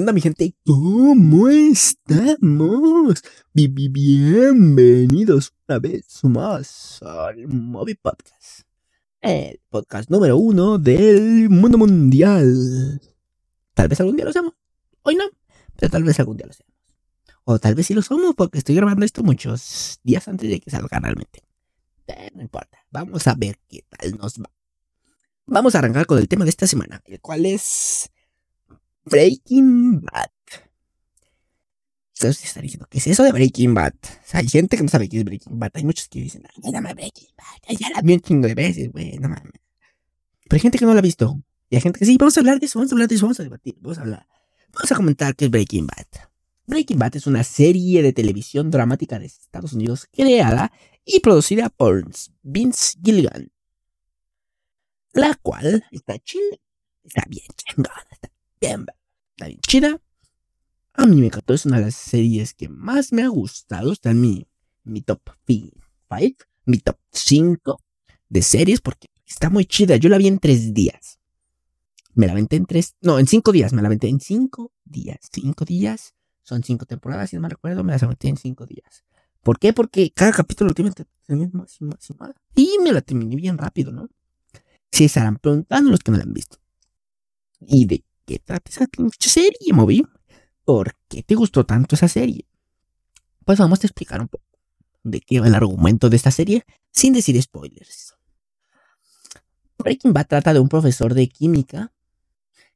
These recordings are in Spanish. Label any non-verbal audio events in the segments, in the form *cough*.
onda, mi gente? ¿Cómo estamos? Bienvenidos una vez más al Moby Podcast. El podcast número uno del mundo mundial. Tal vez algún día lo seamos. Hoy no, pero tal vez algún día lo seamos. O tal vez sí lo somos porque estoy grabando esto muchos días antes de que salga realmente. Pero no importa. Vamos a ver qué tal nos va. Vamos a arrancar con el tema de esta semana, el cual es Breaking Bad. Ustedes están diciendo, ¿qué es eso de Breaking Bad? hay gente que no sabe qué es Breaking Bad. Hay muchos que dicen, ay, no Breaking Bad. Ya la vi un chingo de veces, güey, no mames. Pero hay gente que no la ha visto. Y hay gente que sí, vamos a hablar de eso, vamos a hablar de eso, vamos a debatir, vamos a hablar. Vamos a comentar qué es Breaking Bad. Breaking Bad es una serie de televisión dramática de Estados Unidos creada y producida por Vince Gilligan. La cual está chida, está bien chingada, está bien, está bien chida. A mí me encantó, es una de las series que más me ha gustado. Está en mi, mi top 5, mi top 5 de series porque está muy chida. Yo la vi en 3 días. Me la aventé en 3, no, en 5 días. Me la aventé en 5 días. 5 días. Son 5 temporadas, si no me recuerdo. Me las aventé en 5 días. ¿Por qué? Porque cada capítulo tiene y me la terminé bien rápido, ¿no? Se estarán preguntando los que no la han visto. ¿Y de qué trata esa serie, Moby? ¿Por qué te gustó tanto esa serie? Pues vamos a explicar un poco de qué va el argumento de esta serie sin decir spoilers. Breaking Bad trata de un profesor de química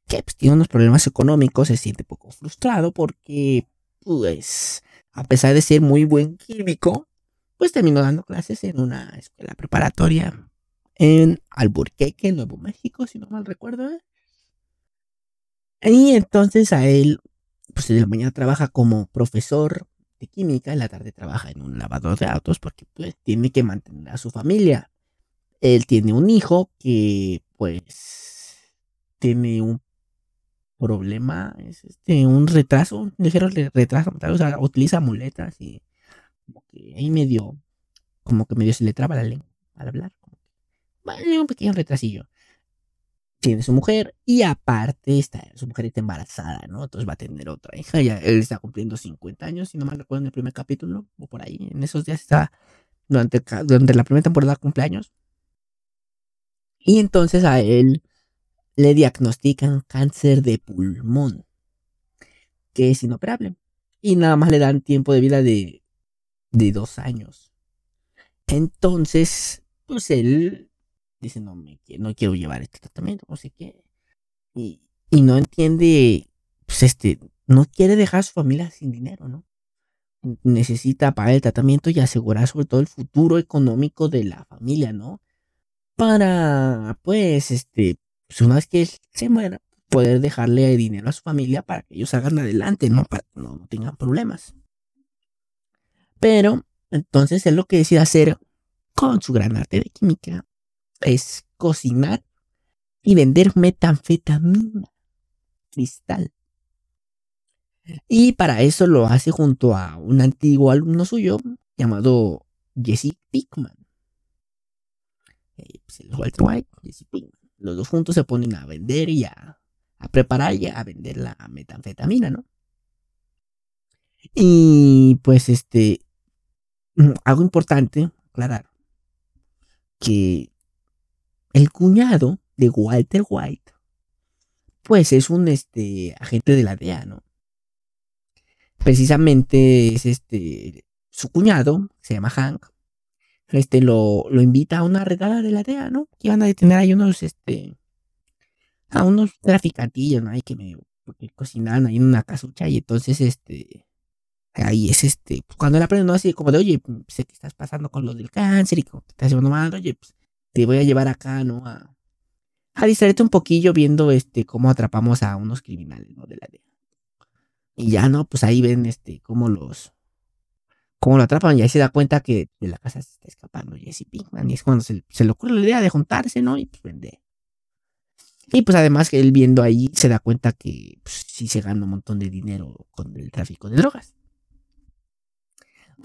que pues, tiene unos problemas económicos, se siente poco frustrado porque, pues, a pesar de ser muy buen químico, pues terminó dando clases en una escuela preparatoria en Alburquerque, Nuevo México, si no mal recuerdo. ¿eh? Y entonces a él, pues en la mañana trabaja como profesor de química, en la tarde trabaja en un lavador de autos porque pues tiene que mantener a su familia. Él tiene un hijo que pues tiene un problema, es este, un retraso, un ligero retraso, o sea, utiliza muletas y como que ahí medio, como que medio se le traba la lengua al hablar. Bueno, un pequeño retrasillo. Tiene su mujer y aparte está, su mujer está embarazada, ¿no? Entonces va a tener otra hija. Ya él está cumpliendo 50 años, si no mal recuerdo, en el primer capítulo, o por ahí. En esos días está, durante, durante la primera temporada cumpleaños. Y entonces a él le diagnostican cáncer de pulmón, que es inoperable. Y nada más le dan tiempo de vida de, de dos años. Entonces, pues él dice, no, me, no quiero llevar este tratamiento, no sé qué. Y, y no entiende, pues este, no quiere dejar a su familia sin dinero, ¿no? Necesita pagar el tratamiento y asegurar sobre todo el futuro económico de la familia, ¿no? Para, pues, este, pues una vez que él se muera, poder dejarle dinero a su familia para que ellos salgan adelante, ¿no? Para que no, tengan problemas. Pero, entonces él lo que decide hacer con su gran arte de química es cocinar y vender metanfetamina cristal. Y para eso lo hace junto a un antiguo alumno suyo llamado Jesse Pickman. Eh, pues, Walter White, Jesse Pickman. Los dos juntos se ponen a vender y a, preparar y a vender la metanfetamina, ¿no? Y pues este, mm, algo importante, aclarar, que el cuñado de Walter White, pues es un este, agente de la DEA, ¿no? Precisamente es este, su cuñado, se llama Hank, este lo, lo invita a una redada de la DEA, ¿no? Que iban a detener ahí unos, este, a unos traficantillos, ¿no? Ahí que me porque cocinaban ahí en una casucha y entonces, este, ahí es este, pues, cuando él aprende, ¿no? Así como de, oye, sé que estás pasando con lo del cáncer y como te estás llevando mal, oye, pues te voy a llevar acá, ¿no? A, a distraerte un poquillo viendo, este, cómo atrapamos a unos criminales, ¿no? De la DEA. Y ya, ¿no? Pues ahí ven, este, cómo los, como lo atrapan y ahí se da cuenta que de la casa se está escapando Jesse Pinkman. Y es cuando se, le ocurre la idea de juntarse, ¿no? Y pues vende. Y pues además que él viendo ahí se da cuenta que pues, sí se gana un montón de dinero con el tráfico de drogas.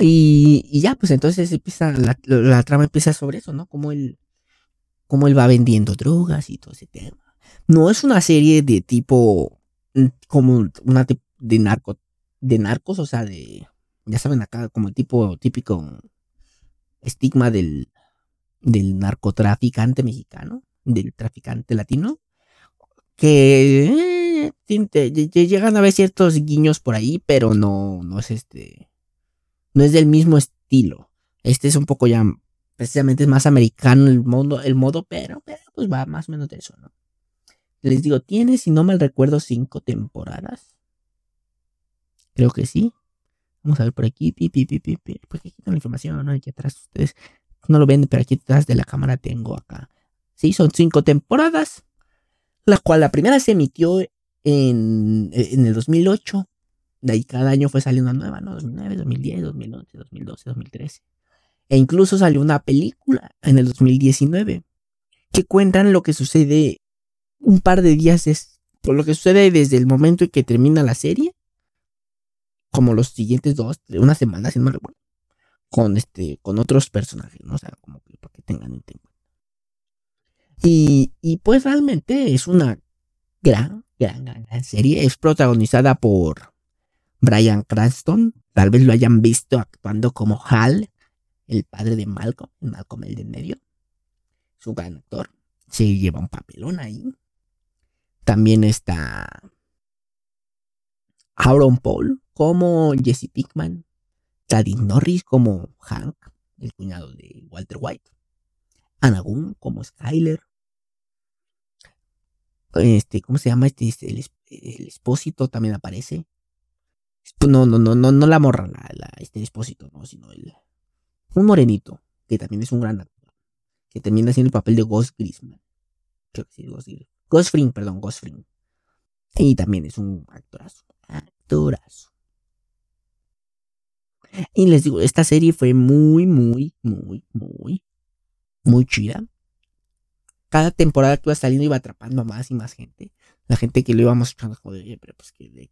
Y, ya, pues entonces empieza, la, trama empieza sobre eso, ¿no? Como él, como él va vendiendo drogas y todo ese tema. No es una serie de tipo mm, como una de narco, de narcos, o sea, de, ya saben acá, como el tipo típico estigma del, del narcotraficante mexicano, del traficante latino, que eh, llegan a ver ciertos guiños por ahí, pero no, no es este, no es del mismo estilo. Este es un poco ya, precisamente es más americano el modo, el modo pero, pero pues va más o menos de eso, ¿no? Les digo, tiene, si no mal recuerdo, cinco temporadas. Creo que sí. Vamos a ver por aquí. Pi, pi, pi, pi, Porque aquí tengo la información, ¿no? Aquí atrás ustedes no lo ven, pero aquí detrás de la cámara tengo acá. Sí, son cinco temporadas. La cual la primera se emitió en, en el 2008. De ahí cada año fue saliendo una nueva, ¿no? 2009, 2010, 2011, 2012, 2013. E incluso salió una película en el 2019 que cuentan lo que sucede un par de días es por lo que sucede desde el momento en que termina la serie, como los siguientes dos, una semana, si no me recuerdo, con este, con otros personajes, ¿no? O sea, como que para que tengan en cuenta. Y, y pues realmente es una gran, gran, gran, serie. Es protagonizada por Brian Cranston. Tal vez lo hayan visto actuando como Hal, el padre de Malcolm, Malcolm el de medio. Es un gran actor. Se lleva un papelón ahí. También está Aaron Paul como Jesse Pickman. Taddy Norris como Hank, el cuñado de Walter White. Anna Gunn como Skyler. Este, ¿cómo se llama? Este, este el, expósito también aparece. No, no, no, no, no la morra, la, este expósito, no, sino el. Un morenito, que también es un gran actor. Que también haciendo el papel de Ghost Grisman. Creo que sí, Ghost. Ghost perdón, Ghost Y también es un actorazo. Actorazo. Y les digo, esta serie fue muy, muy, muy, muy, muy chida. Cada temporada que iba saliendo iba atrapando a más y más gente. La gente que lo íbamos escuchando, joder, pero pues que,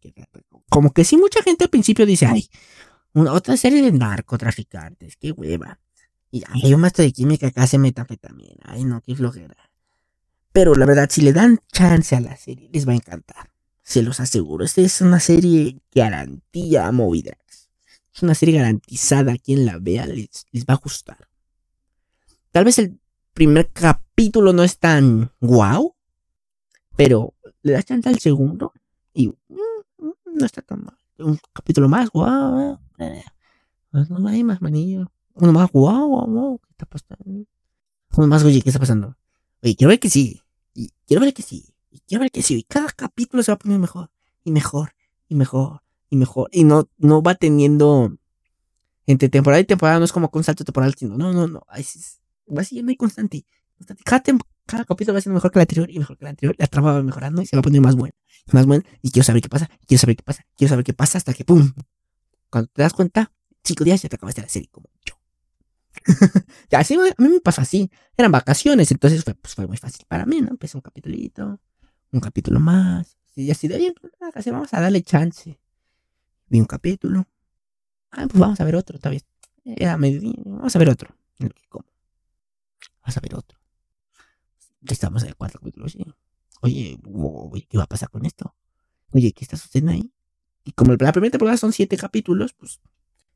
como que sí, mucha gente al principio dice, ay, una, otra serie de narcotraficantes, qué hueva. Y hay un maestro de química acá se también Ay, no, qué flojera. Pero la verdad, si le dan chance a la serie, les va a encantar. Se los aseguro. Esta es una serie garantía Movidrax. Es una serie garantizada. Quien la vea les, les va a gustar. Tal vez el primer capítulo no es tan guau. Pero le das chance al segundo. Y mm, mm, no está tan mal. Un capítulo más, guau. No hay más manillo. Uno más, guau, guau, guau. ¿Qué está pasando? Uno más, oye, ¿qué está pasando? Oye, quiero ver que sí. Y quiero ver que sí. Y quiero ver que sí. Y cada capítulo se va poniendo mejor. Y mejor. Y mejor. Y mejor. Y no, no va teniendo. Entre temporada y temporada no es como con salto temporal, sino. No, no, no. va siguiendo ahí constante. Cada, capítulo va siendo mejor que el anterior y mejor que el anterior. La trama va mejorando y se va poniendo más buena. Más buena. Y quiero saber qué pasa. Quiero saber qué pasa. Quiero saber qué pasa hasta que ¡pum! Cuando te das cuenta, cinco días ya te acabaste la serie como yo. *laughs* así, a mí me pasa así. Eran vacaciones, entonces fue, pues, fue muy fácil para mí, ¿no? Empecé un capítulito, un capítulo más. Y así de bien, pues, vamos a darle chance. Vi un capítulo. Ah, pues vamos a ver otro. Era medio Vamos a ver otro. Vamos a ver otro. Estamos en el cuarto capítulo, Oye, ¿qué va a pasar con esto? Oye, ¿qué está sucediendo ahí? Y como la primera temporada son siete capítulos, pues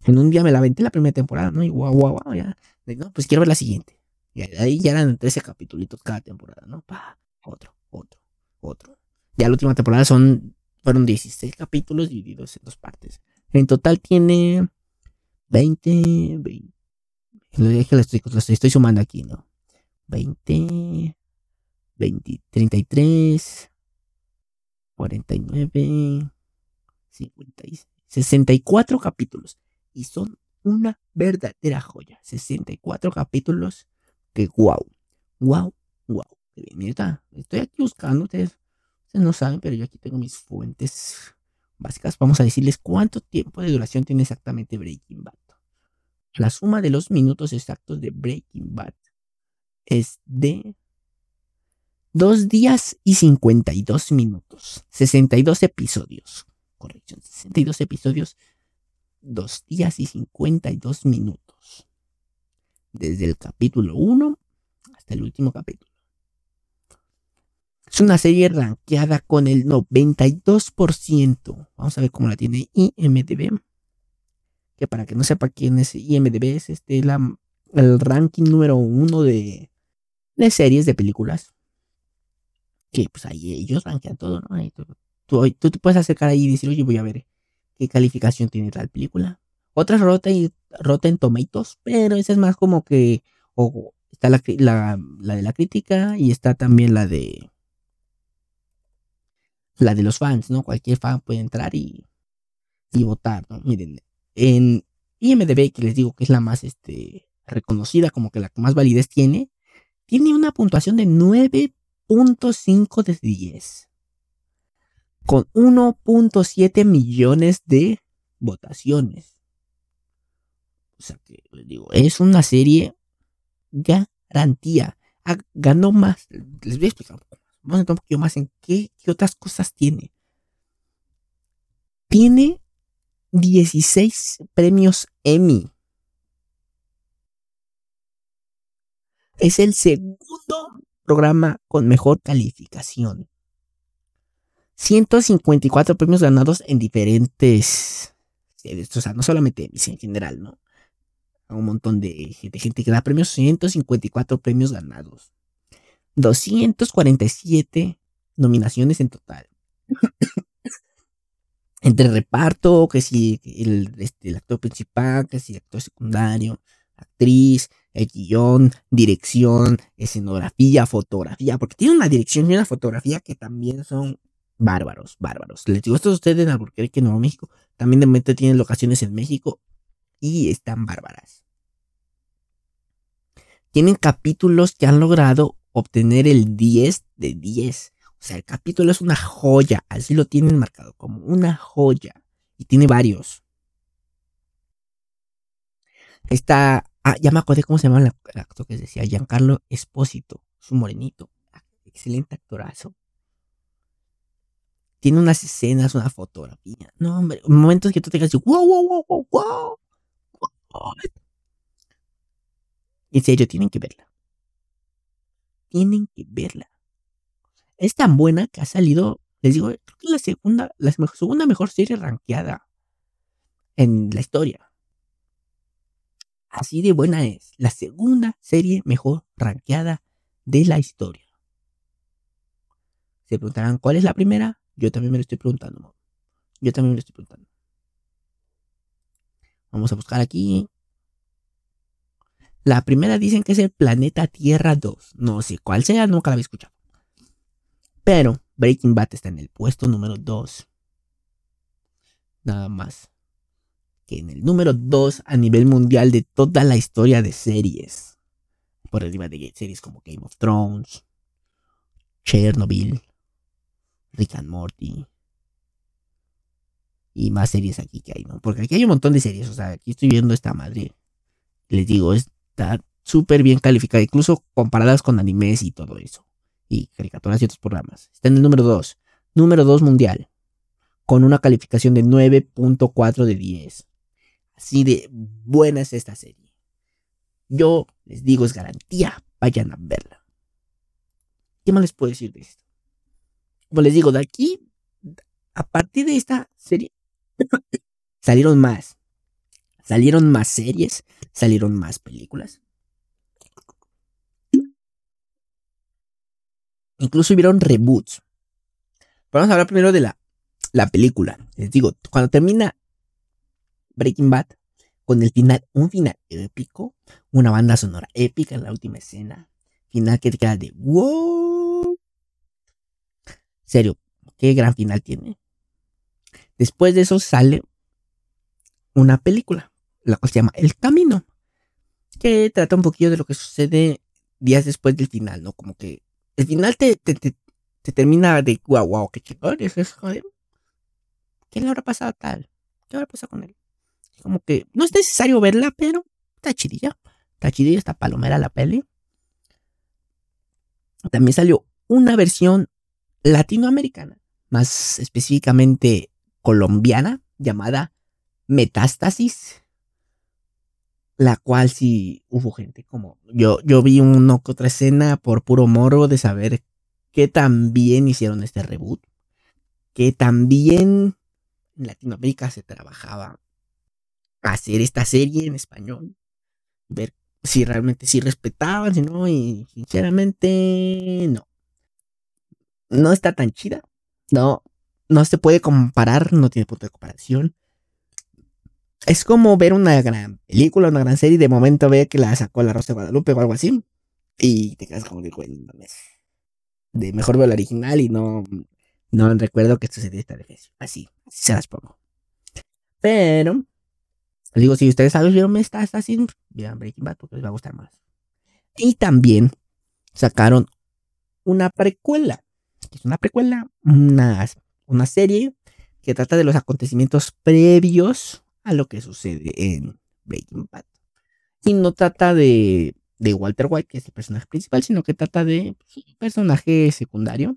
en un día me la aventé la primera temporada, ¿no? Y guau, guau, guau, ya. No, pues quiero ver la siguiente. Y ahí ya eran 13 capítulos cada temporada, ¿no? Pa, otro, otro, otro. Ya la última temporada son, fueron 16 capítulos divididos en dos partes. En total tiene 20, 20. Lo, estoy, lo estoy sumando aquí, ¿no? 20, 20, 33, 49, 56, 64 capítulos y son una verdadera joya. 64 capítulos que wow, wow, wow. Mira, estoy aquí buscando, ustedes, no saben, pero yo aquí tengo mis fuentes básicas. Vamos a decirles cuánto tiempo de duración tiene exactamente Breaking Bad. La suma de los minutos exactos de Breaking Bad es de 2 días y 52 minutos. 62 episodios. Corrección, 62 episodios dos días y 52 minutos. Desde el capítulo 1 hasta el último capítulo. Es una serie rankeada con el 92%. Vamos a ver cómo la tiene IMDB. Que para que no sepa quién es IMDB, es este la, el ranking número uno de, de series, de películas. Que pues ahí ellos rankean todo, ¿no? Tú, tú, te puedes acercar ahí y decir, oye, voy a ver qué calificación tiene tal película. Otras Rotten, Rotten Tomatoes, pero esa es más como que o está la, la, la, de la crítica y está también la de la de los fans, ¿no? Cualquier fan puede entrar y, y votar, ¿no? Miren, en IMDB, que les digo que es la más este, reconocida, como que la que más validez tiene, tiene una puntuación de 9.5 de 10. Con 1.7 millones de votaciones. O sea que les digo, es una serie garantía. Ganó más. Les voy a explicar un poco. Vamos a entrar un poquito más en qué otras cosas tiene. Tiene 16 premios Emmy. Es el segundo programa con mejor calificación. 154 premios ganados en diferentes. O sea, no solamente en general, ¿no? un montón de, gente que da premios, 154 premios ganados, 247 nominaciones en total. *coughs* Entre reparto, que si el, este, el actor principal, que si el actor secundario, actriz, el guion, dirección, escenografía, fotografía, porque tiene una dirección y una fotografía que también son bárbaros, bárbaros. Les digo esto a ustedes en Albuquerque, Nuevo México. También de momento tienen locaciones en México y están bárbaras. Tienen capítulos que han logrado obtener el 10 de 10. O sea, el capítulo es una joya. Así lo tienen marcado como una joya. Y tiene varios. Está. Ah, ya me acordé cómo se llama el actor que decía. Giancarlo Espósito. Su morenito. Excelente actorazo. Tiene unas escenas, una fotografía. No, hombre. Momentos que tú te quedas wow, wow, wow, wow, wow. En serio, tienen que verla. Tienen que verla. Es tan buena que ha salido, les digo, creo que la segunda, la segunda mejor serie rankeada en la historia. Así de buena es. La segunda serie mejor rankeada de la historia. Se preguntarán cuál es la primera. Yo también me lo estoy preguntando. Yo también me lo estoy preguntando. Vamos a buscar aquí. La primera dicen que es el planeta Tierra 2. No sé cuál sea, nunca la había escuchado. Pero Breaking Bad está en el puesto número 2. Nada más. Que en el número 2 a nivel mundial de toda la historia de series. Por arriba de series como Game of Thrones, Chernobyl, Rick and Morty, y más series aquí que hay, ¿no? Porque aquí hay un montón de series, o sea, aquí estoy viendo esta madre. Les digo, está súper bien calificada, incluso comparadas con animes y todo eso. Y caricaturas y otros programas. Está en el número 2. Número 2 mundial. Con una calificación de 9.4 de 10. Así de buena es esta serie. Yo les digo, es garantía. Vayan a verla. ¿Qué más les puedo decir de esto? Como les digo, de aquí, a partir de esta serie, *coughs* salieron más. Salieron más series, salieron más películas. Incluso hubieron reboots. Vamos a hablar primero de la, la película. Les digo, cuando termina Breaking Bad, con el final, un final épico, una banda sonora épica en la última escena, final que te queda de wow. Serio, qué gran final tiene. Después de eso sale una película, la cual se llama El Camino, que trata un poquito de lo que sucede días después del final, ¿no? Como que el final te, te, termina de wow, wow, qué chingón, eso es joder. ¿Qué le habrá pasado tal? ¿Qué habrá pasado con él? Como que no es necesario verla, pero está chidilla. Está chidilla, está palomera la peli. También salió una versión latinoamericana, más específicamente colombiana llamada Metástasis, la cual sí hubo gente como yo, yo vi una que otra escena por puro moro de saber que también hicieron este reboot, que también en Latinoamérica se trabajaba hacer esta serie en español, ver si realmente sí respetaban, si no, y sinceramente no. No está tan chida, no, no se puede comparar, no tiene punto de comparación. Es como ver una gran película, una gran serie y de momento ve que la sacó la Rosa de Guadalupe o algo así. Y te quedas como de, güey, de mejor veo la original y no, no recuerdo que sucedió esta vez. Así, así se las pongo. Pero, les digo, si ustedes saben, vieron esta así, vean Breaking Bad porque les va a gustar más. Y también sacaron una precuela. Es una precuela, una, una serie que trata de los acontecimientos previos a lo que sucede en Breaking Bad. Y no trata de de Walter White, que es el personaje principal, sino que trata de pues, un personaje secundario,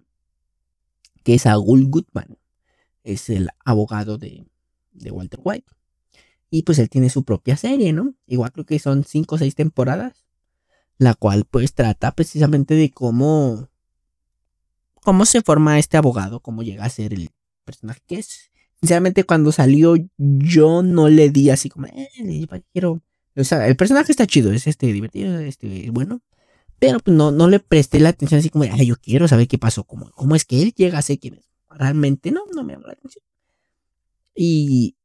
que es Agul Goodman. Es el abogado de, de, Walter White. Y pues él tiene su propia serie, ¿no? Igual creo que son cinco o seis temporadas. La cual pues trata precisamente de cómo... Cómo se forma este abogado, cómo llega a ser el personaje que es. Sinceramente cuando salió yo no le di así como, eh, quiero o sea, el personaje está chido, es este divertido, este bueno. Pero pues, no, no le presté la atención así como, yo quiero saber qué pasó, cómo, cómo es que él llega a ser quien es. Realmente no, no me llamó la atención. Y,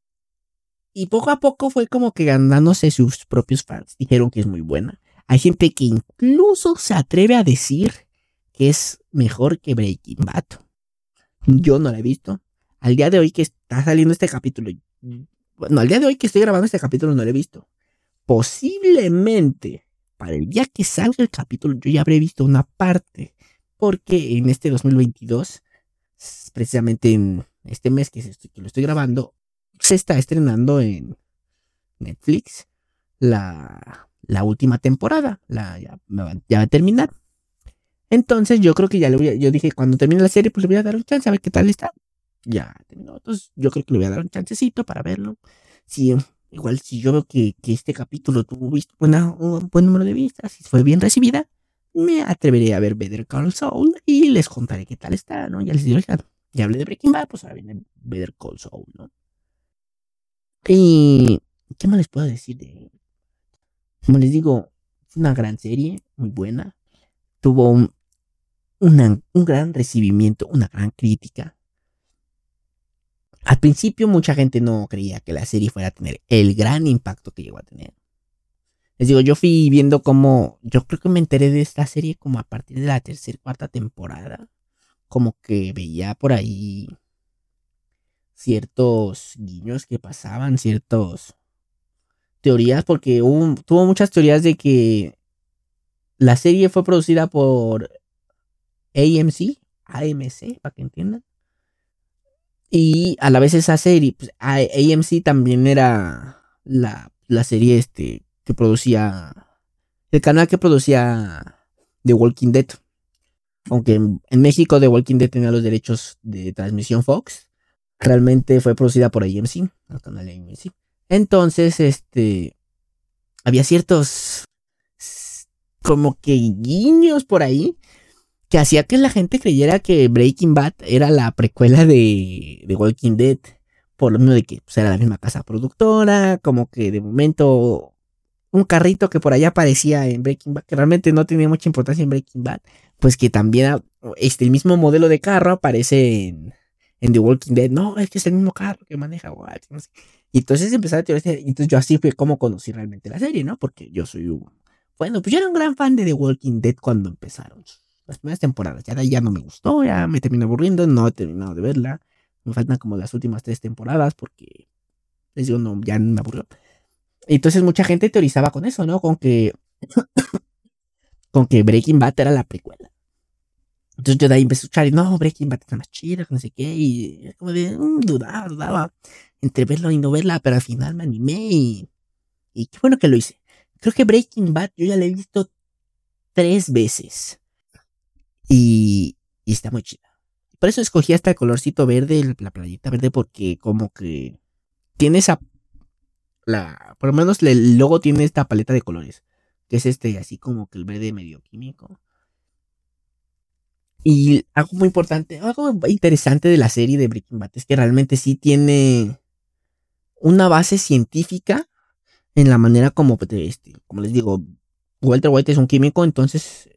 y poco a poco fue como que ganándose sus propios fans. Dijeron que es muy buena. Hay gente que incluso se atreve a decir que es mejor que Breaking Bad. Yo no la he visto. Al día de hoy que está saliendo este capítulo. Bueno, al día de hoy que estoy grabando este capítulo no lo he visto posiblemente para el día que salga el capítulo yo ya habré visto una parte. Porque en este 2022, precisamente en este mes que, lo estoy grabando, se está estrenando en Netflix la, última temporada. La, ya, va, a terminar. Entonces yo creo que ya le voy a, yo dije, cuando termine la serie, pues le voy a dar un chance a ver qué tal está. Ya terminó. Entonces yo creo que le voy a dar un chancecito para verlo. Si Igual si yo veo que, este capítulo tuvo visto un buen número de vistas y fue bien recibida, me atreveré a ver Better Call Saul y les contaré qué tal está, ¿no? Ya les digo, ya hablé de Breaking Bad, pues ahora viene Better Call Saul, ¿no? Y, ¿qué más les puedo decir de Como les digo, es una gran serie, muy buena. Tuvo un, un gran recibimiento, una gran crítica. Al principio mucha gente no creía que la serie fuera a tener el gran impacto que llegó a tener. Les digo, yo fui viendo cómo, yo creo que me enteré de esta serie como a partir de la tercera, cuarta temporada. Como que veía por ahí ciertos guiños que pasaban, ciertos teorías, porque tuvo muchas teorías de que la serie fue producida por AMC, AMC, para que entiendan. Y a la vez esa serie, pues, AMC también era la, serie este, que producía, el canal que producía The Walking Dead. Aunque en, México The Walking Dead tenía los derechos de transmisión Fox, realmente fue producida por AMC, el canal AMC. Entonces, este, había ciertos como que guiños por ahí que hacía que la gente creyera que Breaking Bad era la precuela de, de Walking Dead. Por lo mismo de que pues, era la misma casa productora, como que de momento un carrito que por allá aparecía en Breaking Bad, que realmente no tenía mucha importancia en Breaking Bad, pues que también este, el mismo modelo de carro aparece en, The Walking Dead. No, es que es el mismo carro que maneja Y entonces empecé a teorizar, entonces yo así fue como conocí realmente la serie, ¿no? Porque yo soy un... Bueno, pues yo era un gran fan de The Walking Dead cuando empezaron las primeras temporadas. Ya de ahí ya no me gustó, ya me terminé aburriendo, no he terminado de verla. Me faltan como las últimas tres temporadas porque les digo, no, ya me aburrió. Entonces mucha gente teorizaba con eso, ¿no? Con que *coughs* con que Breaking Bad era la precuela. Entonces yo de ahí empecé a escuchar y no, Breaking Bad está más chida, no sé qué, y como de, mm, dudaba, dudaba entre verlo y no verla, pero al final me animé y, y qué bueno que lo hice. Creo que Breaking Bad yo ya la he visto tres veces. Y, está muy chida. Por eso escogí hasta el colorcito verde, la playita verde, porque como que tiene esa... La, por lo menos el logo tiene esta paleta de colores. Que es este, así como que el verde medio químico. Y algo muy importante, algo interesante de la serie de Breaking Bad es que realmente sí tiene una base científica en la manera como, pues, este, como les digo, Walter White es un químico, entonces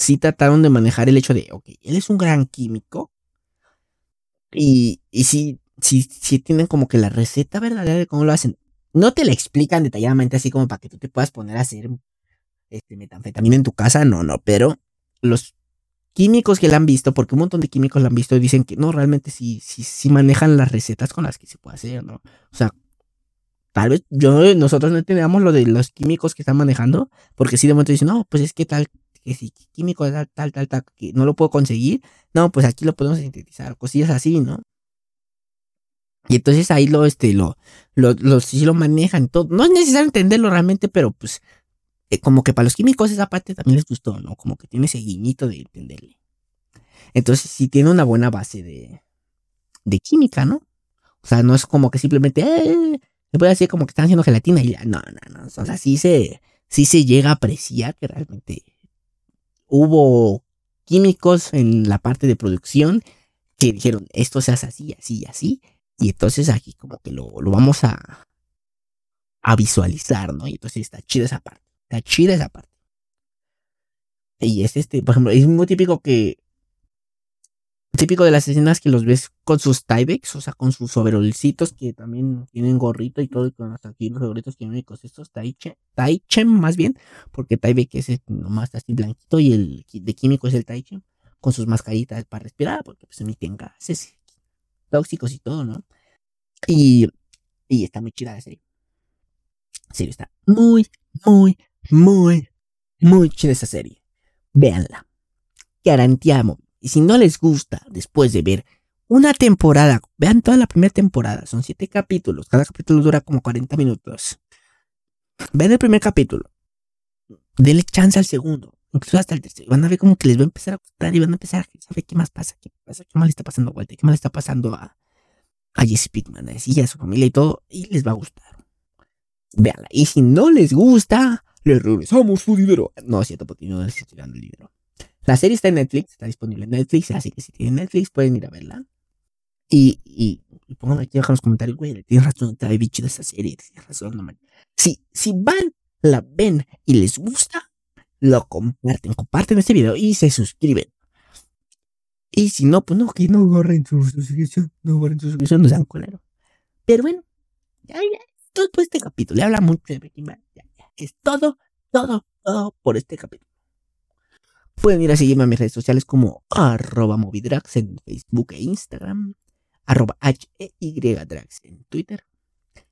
sí trataron de manejar el hecho de, ok, él es un gran químico y, y sí, sí, sí tienen como que la receta verdadera de cómo lo hacen. No te la explican detalladamente así como para que tú te puedas poner a hacer este, metanfetamina en tu casa, no, no, pero los químicos que la han visto, porque un montón de químicos la han visto, dicen que no, realmente sí, sí, sí manejan las recetas con las que se puede hacer, ¿no? O sea, tal vez yo, nosotros no entendamos lo de los químicos que están manejando, porque si de momento dicen, no, pues es que tal, que si químico tal, tal, tal, tal, que no lo puedo conseguir, no, pues aquí lo podemos sintetizar, cosillas así, ¿no? Y entonces ahí lo, este, lo, lo, lo, sí lo manejan todo. No es necesario entenderlo realmente, pero pues eh, como que para los químicos esa parte también les gustó, ¿no? Como que tiene ese guiñito de entenderle. Entonces sí tiene una buena base de, de química, ¿no? O sea, no es como que simplemente, eh, se puede decir como que están haciendo gelatina y ya, no, no, no. O sea, sí se, sí se llega a apreciar que realmente hubo químicos en la parte de producción que dijeron, esto se hace así, así, así. Y entonces aquí como que lo, lo vamos a, a visualizar, ¿no? Y entonces está chida esa parte. Está chida esa parte. Y es este, por ejemplo, es muy típico que. Típico de las escenas que los ves con sus Tyvex, o sea, con sus overolcitos que también tienen gorrito y todo, y con hasta aquí los gorritos químicos, estos Taichen, Taichen más bien, porque Tyvek es nomás así blanquito y el de químico es el Taichen, con sus mascaritas para respirar, porque pues emiten gases tóxicos y todo, ¿no? Y, y está muy chida la serie. En serio, está muy, muy, muy, muy chida esa serie. Véanla. Garantía Y si no les gusta, después de ver una temporada, vean toda la primera temporada, son siete capítulos, cada capítulo dura como 40 minutos. Vean el primer capítulo. Denle chance al segundo, incluso hasta el tercero. Van a ver como que les va a empezar a gustar y van a empezar a saber qué más pasa, qué pasa, qué más le está pasando a Walter, qué le está pasando a, a Jesse Pickman, a a su familia y todo, y les va a gustar. Veanla. Y si no les gusta, le regresamos su dinero. No, es cierto, porque no les estoy dando el dinero. La serie está en Netflix, está disponible en Netflix, así que si tienen Netflix pueden ir a verla. Y, y, y pónganme aquí abajo en los comentarios, güey, tienes razón, está bien chida esa serie, tienes razón, no man. Si, si van, la ven y les gusta, lo comparten, comparten este video y se suscriben. Y si no, pues no, que no borren su suscripción, no borren su suscripción, no sean colero. Pero bueno, ya, ya, todo por este capítulo, le habla mucho de Breaking Bad, ya. Es todo, todo, todo por este capítulo. Pueden ir a seguirme a mis redes sociales como arroba movidrax en Facebook e Instagram, arroba H-E-Y-Drax en Twitter,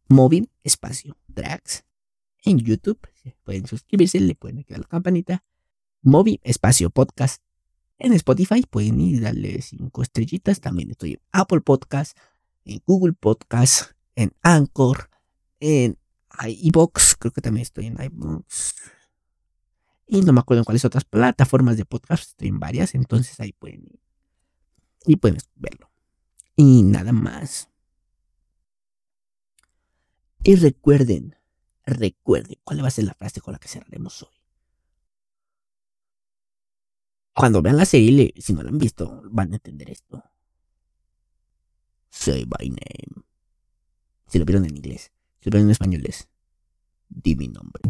Movi espacio Drax en YouTube. Pueden suscribirse, le pueden activar la campanita. Movi espacio podcast en Spotify. Pueden ir y darle cinco estrellitas. También estoy en Apple Podcast, en Google Podcast, en Anchor, en iBox, creo que también estoy en iBox. Y no me acuerdo en cuáles otras plataformas de podcast, estoy en varias, entonces ahí pueden ir. Y pueden verlo. Y nada más. Y recuerden, recuerden, ¿cuál va a ser la frase con la que cerraremos hoy? Cuando vean la serie, si no la han visto, van a entender esto. Say by name. Si lo vieron en inglés. Si lo vieron en español es. Di mi nombre.